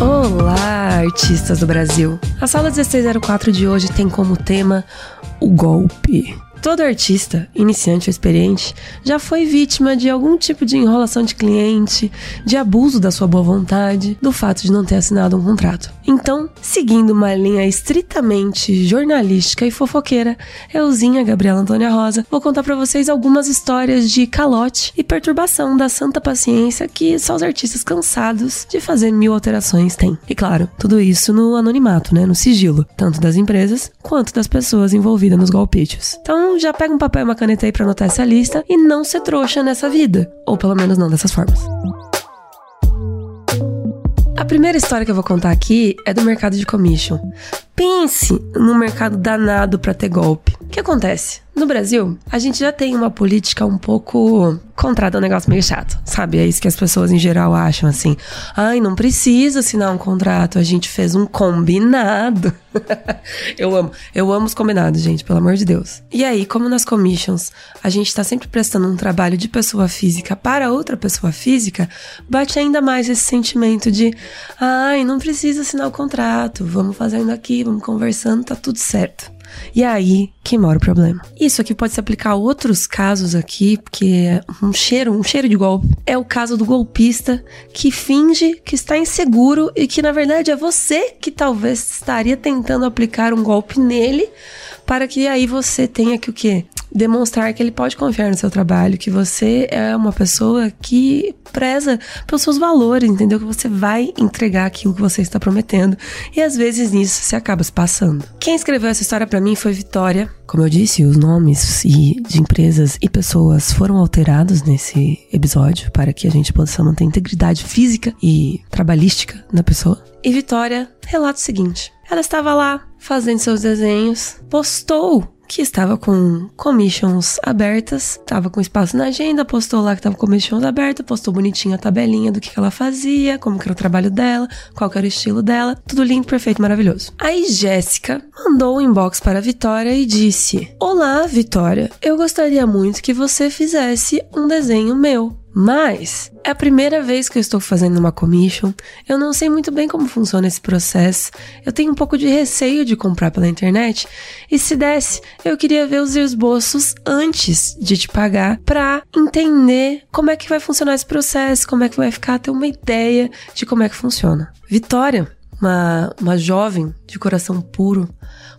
Olá, artistas do Brasil! A sala 1604 de hoje tem como tema o golpe. Todo artista, iniciante ou experiente, já foi vítima de algum tipo de enrolação de cliente, de abuso da sua boa vontade, do fato de não ter assinado um contrato. Então, seguindo uma linha estritamente jornalística e fofoqueira, euzinha Gabriela Antônia Rosa, vou contar para vocês algumas histórias de calote e perturbação da santa paciência que só os artistas cansados de fazer mil alterações têm. E claro, tudo isso no anonimato, né, no sigilo, tanto das empresas quanto das pessoas envolvidas nos golpítios. Então, já pega um papel e uma caneta aí pra anotar essa lista e não ser trouxa nessa vida. Ou pelo menos não dessas formas. A primeira história que eu vou contar aqui é do mercado de commission. Pense no mercado danado para ter golpe. Que acontece? No Brasil, a gente já tem uma política um pouco contrato é um negócio meio chato, sabe? É isso que as pessoas em geral acham assim. Ai, não precisa assinar um contrato, a gente fez um combinado. eu amo, eu amo os combinados, gente, pelo amor de Deus. E aí, como nas commissions, a gente tá sempre prestando um trabalho de pessoa física para outra pessoa física, bate ainda mais esse sentimento de, ai, não precisa assinar o contrato, vamos fazendo aqui, vamos conversando, tá tudo certo. E é aí que mora o problema. Isso aqui pode se aplicar a outros casos aqui, porque um cheiro, um cheiro de golpe. É o caso do golpista que finge que está inseguro e que na verdade é você que talvez estaria tentando aplicar um golpe nele para que aí você tenha que o quê? Demonstrar que ele pode confiar no seu trabalho, que você é uma pessoa que preza pelos seus valores, entendeu? Que você vai entregar aquilo que você está prometendo. E às vezes nisso você acaba se passando. Quem escreveu essa história para mim foi Vitória. Como eu disse, os nomes e de empresas e pessoas foram alterados nesse episódio para que a gente possa manter a integridade física e trabalhística da pessoa. E Vitória relata o seguinte: ela estava lá fazendo seus desenhos, postou que estava com commissions abertas, estava com espaço na agenda, postou lá que estava com commissions abertas, postou bonitinho a tabelinha do que, que ela fazia, como que era o trabalho dela, qual que era o estilo dela, tudo lindo, perfeito, maravilhoso. Aí Jéssica mandou um inbox para a Vitória e disse: Olá, Vitória, eu gostaria muito que você fizesse um desenho meu. Mas é a primeira vez que eu estou fazendo uma commission. Eu não sei muito bem como funciona esse processo. Eu tenho um pouco de receio de comprar pela internet. E se desse, eu queria ver os esboços antes de te pagar para entender como é que vai funcionar esse processo, como é que vai ficar, ter uma ideia de como é que funciona. Vitória, uma, uma jovem de coração puro,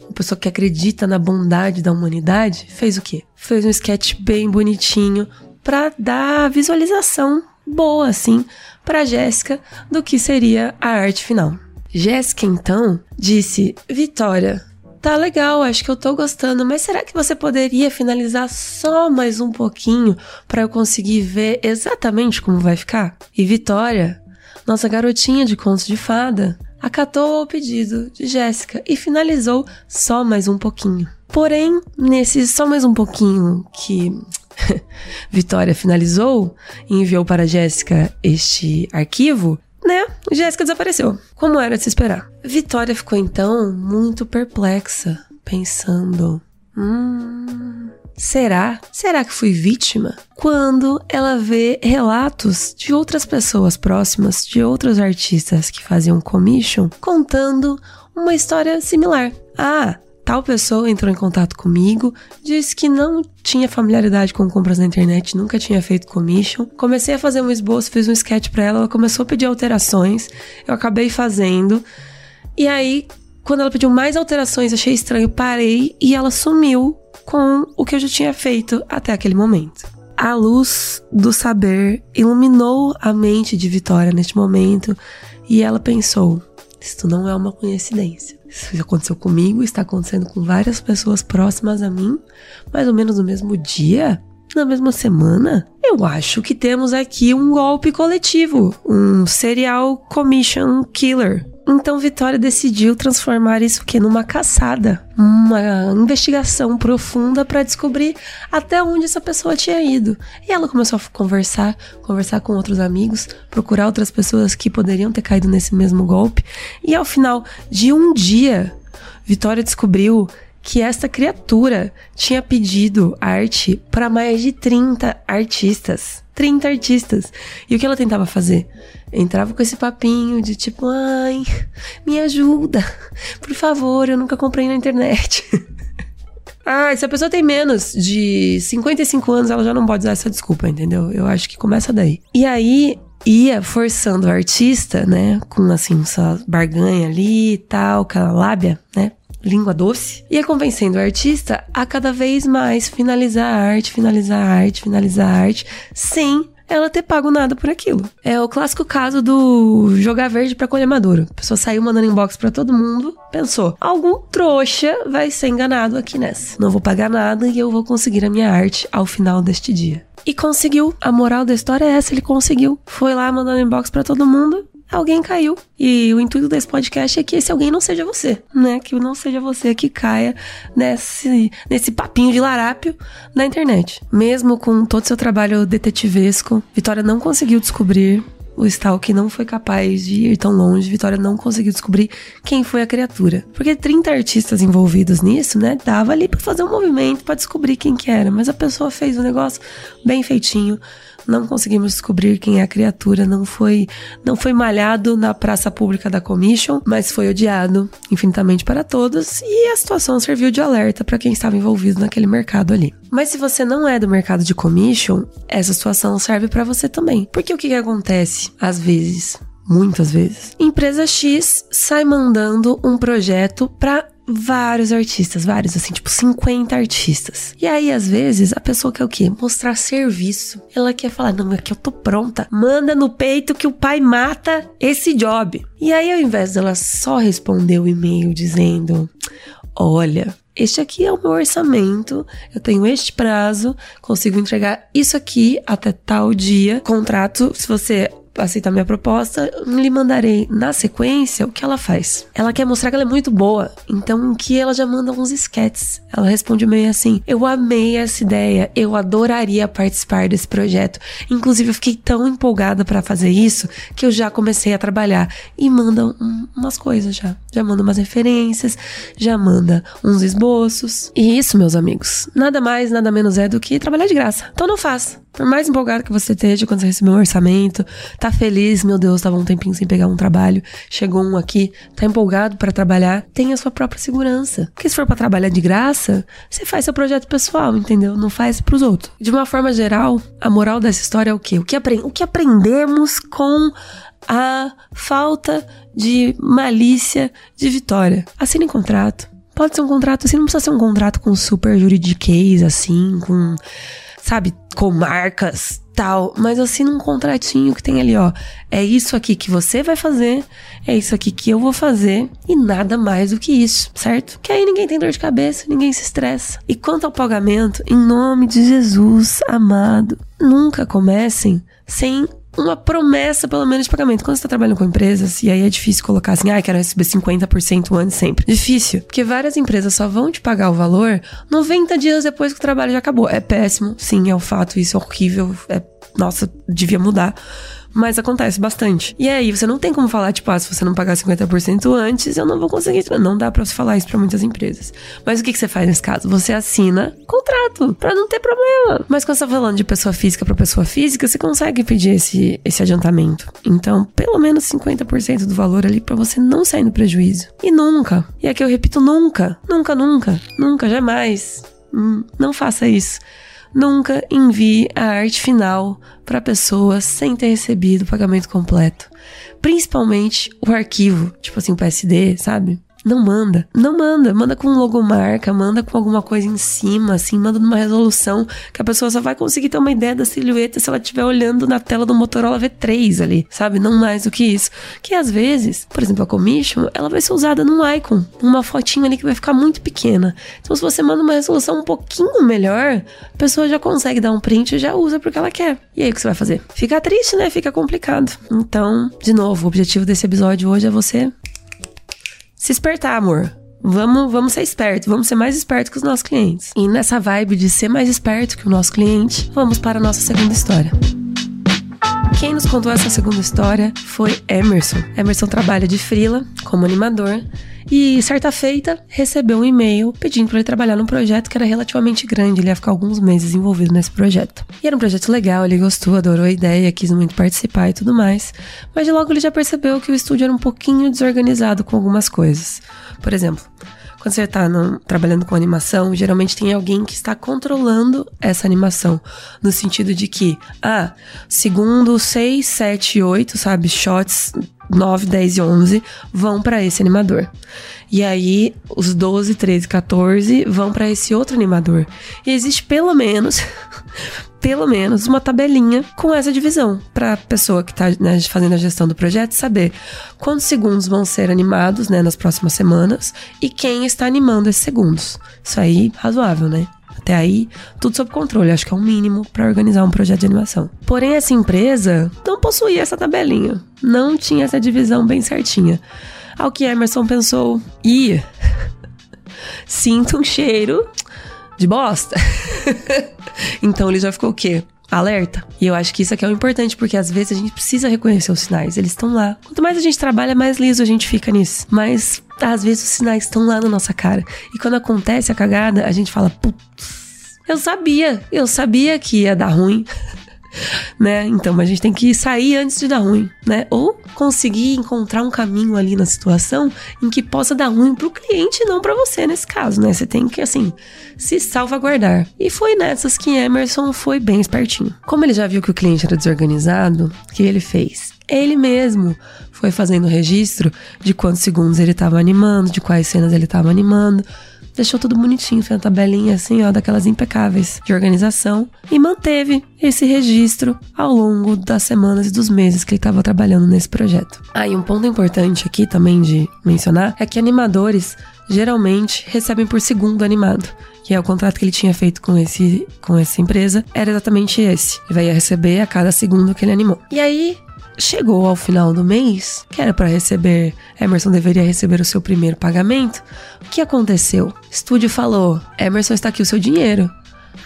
uma pessoa que acredita na bondade da humanidade, fez o quê? Fez um sketch bem bonitinho, para dar visualização boa, assim, para Jéssica do que seria a arte final. Jéssica, então, disse: Vitória, tá legal, acho que eu tô gostando, mas será que você poderia finalizar só mais um pouquinho para eu conseguir ver exatamente como vai ficar? E Vitória, nossa garotinha de contos de fada, acatou o pedido de Jéssica e finalizou só mais um pouquinho. Porém, nesse só mais um pouquinho que Vitória finalizou e enviou para Jéssica este arquivo, né? Jéssica desapareceu, como era de se esperar. Vitória ficou então muito perplexa, pensando: hum. Será? Será que fui vítima? Quando ela vê relatos de outras pessoas próximas, de outros artistas que faziam commission, contando uma história similar. Ah, Tal pessoa entrou em contato comigo, disse que não tinha familiaridade com compras na internet, nunca tinha feito commission. Comecei a fazer um esboço, fiz um sketch para ela, ela começou a pedir alterações, eu acabei fazendo. E aí, quando ela pediu mais alterações, achei estranho, parei e ela sumiu com o que eu já tinha feito até aquele momento. A luz do saber iluminou a mente de Vitória neste momento e ela pensou: isto não é uma coincidência. Isso aconteceu comigo, está acontecendo com várias pessoas próximas a mim, mais ou menos no mesmo dia, na mesma semana. Eu acho que temos aqui um golpe coletivo, um serial commission killer. Então Vitória decidiu transformar isso que numa caçada, uma investigação profunda para descobrir até onde essa pessoa tinha ido. E ela começou a conversar, conversar com outros amigos, procurar outras pessoas que poderiam ter caído nesse mesmo golpe. E ao final de um dia, Vitória descobriu que esta criatura tinha pedido arte para mais de 30 artistas. 30 artistas. E o que ela tentava fazer? Entrava com esse papinho de tipo, ai, me ajuda, por favor, eu nunca comprei na internet. ah, se a pessoa tem menos de 55 anos, ela já não pode usar essa desculpa, entendeu? Eu acho que começa daí. E aí, ia forçando o artista, né, com assim, sua barganha ali e tal, aquela lábia, né, língua doce, ia convencendo o artista a cada vez mais finalizar a arte, finalizar a arte, finalizar a arte, sem ela ter pago nada por aquilo. É o clássico caso do jogar verde para colher maduro. A pessoa saiu mandando inbox para todo mundo, pensou: algum trouxa vai ser enganado aqui nessa. Não vou pagar nada e eu vou conseguir a minha arte ao final deste dia. E conseguiu. A moral da história é essa, ele conseguiu. Foi lá mandando inbox para todo mundo alguém caiu. E o intuito desse podcast é que esse alguém não seja você, né? Que não seja você que caia nesse, nesse papinho de larápio na internet. Mesmo com todo o seu trabalho detetivesco, Vitória não conseguiu descobrir o Stalk não foi capaz de ir tão longe, Vitória não conseguiu descobrir quem foi a criatura. Porque 30 artistas envolvidos nisso, né, dava ali para fazer um movimento para descobrir quem que era, mas a pessoa fez o um negócio bem feitinho, não conseguimos descobrir quem é a criatura, não foi, não foi malhado na praça pública da Commission, mas foi odiado infinitamente para todos e a situação serviu de alerta para quem estava envolvido naquele mercado ali. Mas se você não é do mercado de commission, essa situação serve para você também. Porque o que, que acontece às vezes? Muitas vezes. Empresa X sai mandando um projeto para vários artistas, vários, assim, tipo 50 artistas. E aí, às vezes, a pessoa quer o quê? Mostrar serviço. Ela quer falar: não, que eu tô pronta. Manda no peito que o pai mata esse job. E aí, ao invés dela só responder o e-mail dizendo: olha. Este aqui é o meu orçamento, eu tenho este prazo, consigo entregar isso aqui até tal dia. Contrato, se você aceitar minha proposta, lhe mandarei na sequência o que ela faz. Ela quer mostrar que ela é muito boa, então que ela já manda uns sketches. Ela responde meio assim: Eu amei essa ideia, eu adoraria participar desse projeto. Inclusive, eu fiquei tão empolgada para fazer isso que eu já comecei a trabalhar. E manda um, umas coisas já. Já manda umas referências, já manda uns esboços. E isso, meus amigos, nada mais, nada menos é do que trabalhar de graça. Então não faz. Por mais empolgado que você esteja quando você recebeu um orçamento, tá feliz, meu Deus, tava um tempinho sem pegar um trabalho, chegou um aqui, tá empolgado para trabalhar, tenha sua própria segurança. Porque se for para trabalhar de graça, você faz seu projeto pessoal, entendeu? Não faz pros outros. De uma forma geral, a moral dessa história é o quê? O que, apre o que aprendemos com a falta de malícia de Vitória? Assine contrato. Pode ser um contrato assim, não precisa ser um contrato com super juridiquês, assim, com sabe, com marcas, tal, mas assina um contratinho que tem ali, ó. É isso aqui que você vai fazer, é isso aqui que eu vou fazer e nada mais do que isso, certo? Que aí ninguém tem dor de cabeça, ninguém se estressa. E quanto ao pagamento, em nome de Jesus amado, nunca comecem sem uma promessa, pelo menos, de pagamento. Quando você tá trabalhando com empresas, e aí é difícil colocar assim, ah, quero receber 50% antes sempre. Difícil, porque várias empresas só vão te pagar o valor 90 dias depois que o trabalho já acabou. É péssimo, sim, é o fato, isso é horrível, é nossa, devia mudar mas acontece bastante. E aí, você não tem como falar, tipo, ah, se você não pagar 50% antes, eu não vou conseguir. Não dá pra você falar isso pra muitas empresas. Mas o que, que você faz nesse caso? Você assina contrato, pra não ter problema. Mas quando você tá falando de pessoa física pra pessoa física, você consegue pedir esse, esse adiantamento. Então, pelo menos 50% do valor ali pra você não sair no prejuízo. E nunca, e aqui eu repito, nunca, nunca, nunca, nunca, jamais. Hum, não faça isso. Nunca envie a arte final para a pessoa sem ter recebido o pagamento completo. Principalmente o arquivo, tipo assim, o PSD, sabe? Não manda. Não manda. Manda com logomarca, manda com alguma coisa em cima, assim, manda numa resolução que a pessoa só vai conseguir ter uma ideia da silhueta se ela estiver olhando na tela do Motorola V3 ali, sabe? Não mais do que isso. Que às vezes, por exemplo, a commission, ela vai ser usada num icon, uma fotinha ali que vai ficar muito pequena. Então, se você manda uma resolução um pouquinho melhor, a pessoa já consegue dar um print e já usa porque ela quer. E aí, o que você vai fazer? Fica triste, né? Fica complicado. Então, de novo, o objetivo desse episódio hoje é você se espertar, amor. Vamos, vamos ser espertos, vamos ser mais espertos que os nossos clientes. E nessa vibe de ser mais esperto que o nosso cliente, vamos para a nossa segunda história. Quem nos contou essa segunda história foi Emerson. Emerson trabalha de frila como animador e certa feita recebeu um e-mail pedindo para ele trabalhar num projeto que era relativamente grande, ele ia ficar alguns meses envolvido nesse projeto. E era um projeto legal, ele gostou, adorou a ideia, quis muito participar e tudo mais, mas logo ele já percebeu que o estúdio era um pouquinho desorganizado com algumas coisas. Por exemplo, quando você está trabalhando com animação, geralmente tem alguém que está controlando essa animação. No sentido de que, ah, segundo 6, 7, 8, sabe, shots 9, 10 e 11 vão para esse animador. E aí, os 12, 13, 14 vão para esse outro animador. E existe pelo menos pelo menos uma tabelinha com essa divisão para a pessoa que está né, fazendo a gestão do projeto saber quantos segundos vão ser animados né, nas próximas semanas e quem está animando esses segundos. Isso aí, razoável, né? Até aí, tudo sob controle, acho que é o um mínimo para organizar um projeto de animação. Porém, essa empresa não possuía essa tabelinha, não tinha essa divisão bem certinha. Ao que Emerson pensou, ih, sinto um cheiro de bosta. então ele já ficou o quê? Alerta. E eu acho que isso aqui é o importante, porque às vezes a gente precisa reconhecer os sinais. Eles estão lá. Quanto mais a gente trabalha, mais liso a gente fica nisso. Mas às vezes os sinais estão lá na nossa cara. E quando acontece a cagada, a gente fala, putz, eu sabia, eu sabia que ia dar ruim. né? Então a gente tem que sair antes de dar ruim, né? Ou conseguir encontrar um caminho ali na situação em que possa dar ruim pro cliente e não para você nesse caso, né? Você tem que assim se salvaguardar. E foi nessas que Emerson foi bem espertinho. Como ele já viu que o cliente era desorganizado, o que ele fez? Ele mesmo foi fazendo registro de quantos segundos ele estava animando, de quais cenas ele estava animando, deixou tudo bonitinho, fez uma tabelinha assim, ó, daquelas impecáveis de organização e manteve esse registro ao longo das semanas e dos meses que ele estava trabalhando nesse projeto. Ah, e um ponto importante aqui também de mencionar é que animadores geralmente recebem por segundo animado, que é o contrato que ele tinha feito com esse com essa empresa, era exatamente esse. Ele vai receber a cada segundo que ele animou. E aí, chegou ao final do mês, que era para receber, Emerson deveria receber o seu primeiro pagamento. O que aconteceu? O estúdio falou: Emerson, está aqui o seu dinheiro.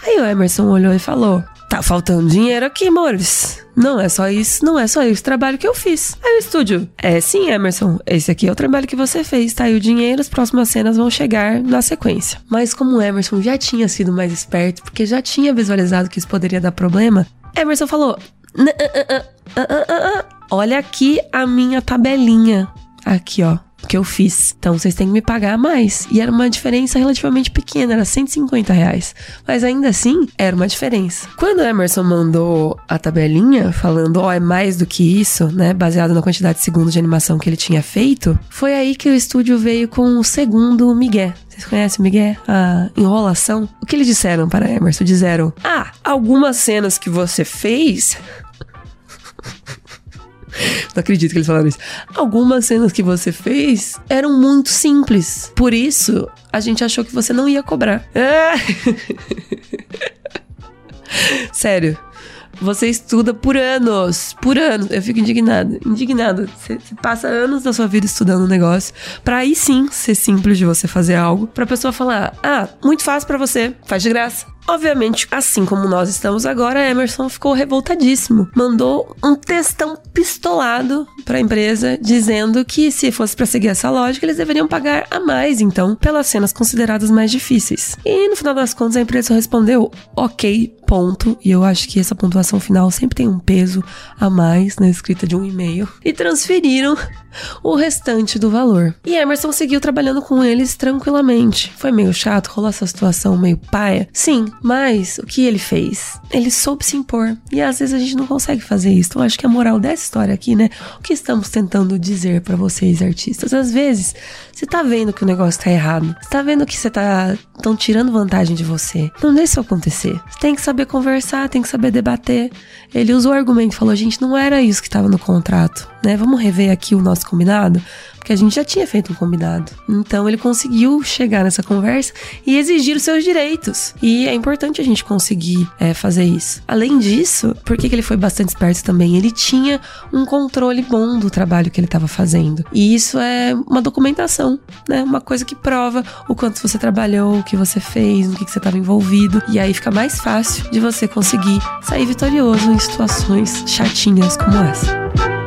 Aí o Emerson olhou e falou: Tá faltando dinheiro aqui, amores. Não é só isso, não é só esse trabalho que eu fiz. Aí o estúdio, é sim, Emerson, esse aqui é o trabalho que você fez, tá aí o dinheiro, as próximas cenas vão chegar na sequência. Mas como o Emerson já tinha sido mais esperto, porque já tinha visualizado que isso poderia dar problema, Emerson falou: Olha aqui a minha tabelinha. Aqui, ó. Que eu fiz. Então vocês têm que me pagar mais. E era uma diferença relativamente pequena, era 150 reais. Mas ainda assim, era uma diferença. Quando o Emerson mandou a tabelinha, falando, ó, oh, é mais do que isso, né? Baseado na quantidade de segundos de animação que ele tinha feito, foi aí que o estúdio veio com o segundo Miguel. Vocês conhecem o Miguel? A enrolação? O que eles disseram para Emerson? Disseram: Ah, algumas cenas que você fez não acredito que eles falaram isso. Algumas cenas que você fez eram muito simples. Por isso, a gente achou que você não ia cobrar. É. Sério. Você estuda por anos, por anos. Eu fico indignado, indignado. Você, você, passa anos da sua vida estudando um negócio, para aí sim ser simples de você fazer algo, pra pessoa falar: "Ah, muito fácil para você, faz de graça". Obviamente, assim como nós estamos agora, Emerson ficou revoltadíssimo. Mandou um textão pistolado para a empresa dizendo que se fosse para seguir essa lógica, eles deveriam pagar a mais, então, pelas cenas consideradas mais difíceis. E no final das contas, a empresa respondeu: "OK, ponto". E eu acho que essa pontuação final sempre tem um peso a mais na escrita de um e-mail e transferiram o restante do valor. E Emerson seguiu trabalhando com eles tranquilamente. Foi meio chato, rolou essa situação meio paia. Sim, mas o que ele fez? Ele soube se impor. E às vezes a gente não consegue fazer isso. Então acho que a moral dessa história aqui, né? O que estamos tentando dizer para vocês, artistas? Às vezes, você tá vendo que o negócio tá errado. Você tá vendo que você tá tão tirando vantagem de você. Não deixa isso acontecer. Você tem que saber conversar, tem que saber debater. Ele usou o argumento, falou: gente, não era isso que estava no contrato, né? Vamos rever aqui o nosso combinado. Porque a gente já tinha feito um combinado. Então ele conseguiu chegar nessa conversa e exigir os seus direitos. E é importante a gente conseguir é, fazer isso. Além disso, por que, ele foi bastante esperto também? Ele tinha um controle bom do trabalho que ele estava fazendo. E isso é uma documentação, né? Uma coisa que prova o quanto você trabalhou, o que você fez, no que, que você estava envolvido. E aí fica mais fácil de você conseguir sair vitorioso em situações chatinhas como essa.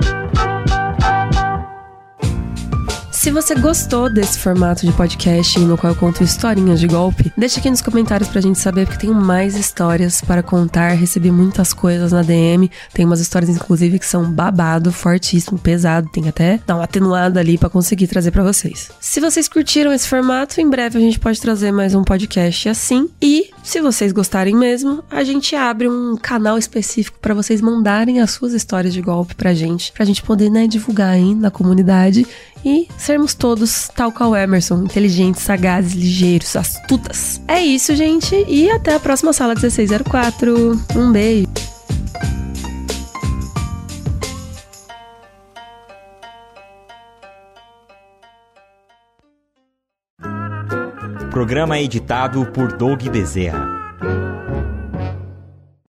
Se você gostou desse formato de podcast no qual eu conto historinhas de golpe, deixa aqui nos comentários pra gente saber, porque tem mais histórias para contar. Recebi muitas coisas na DM. Tem umas histórias, inclusive, que são babado, fortíssimo, pesado. Tem até dar uma atenuada ali para conseguir trazer para vocês. Se vocês curtiram esse formato, em breve a gente pode trazer mais um podcast assim. E se vocês gostarem mesmo, a gente abre um canal específico para vocês mandarem as suas histórias de golpe pra gente, pra gente poder, né, divulgar aí na comunidade e sermos todos, tal qual Emerson, inteligentes, sagazes, ligeiros, astutas. É isso, gente, e até a próxima sala 1604. Um beijo. Programa editado por Doug Bezerra.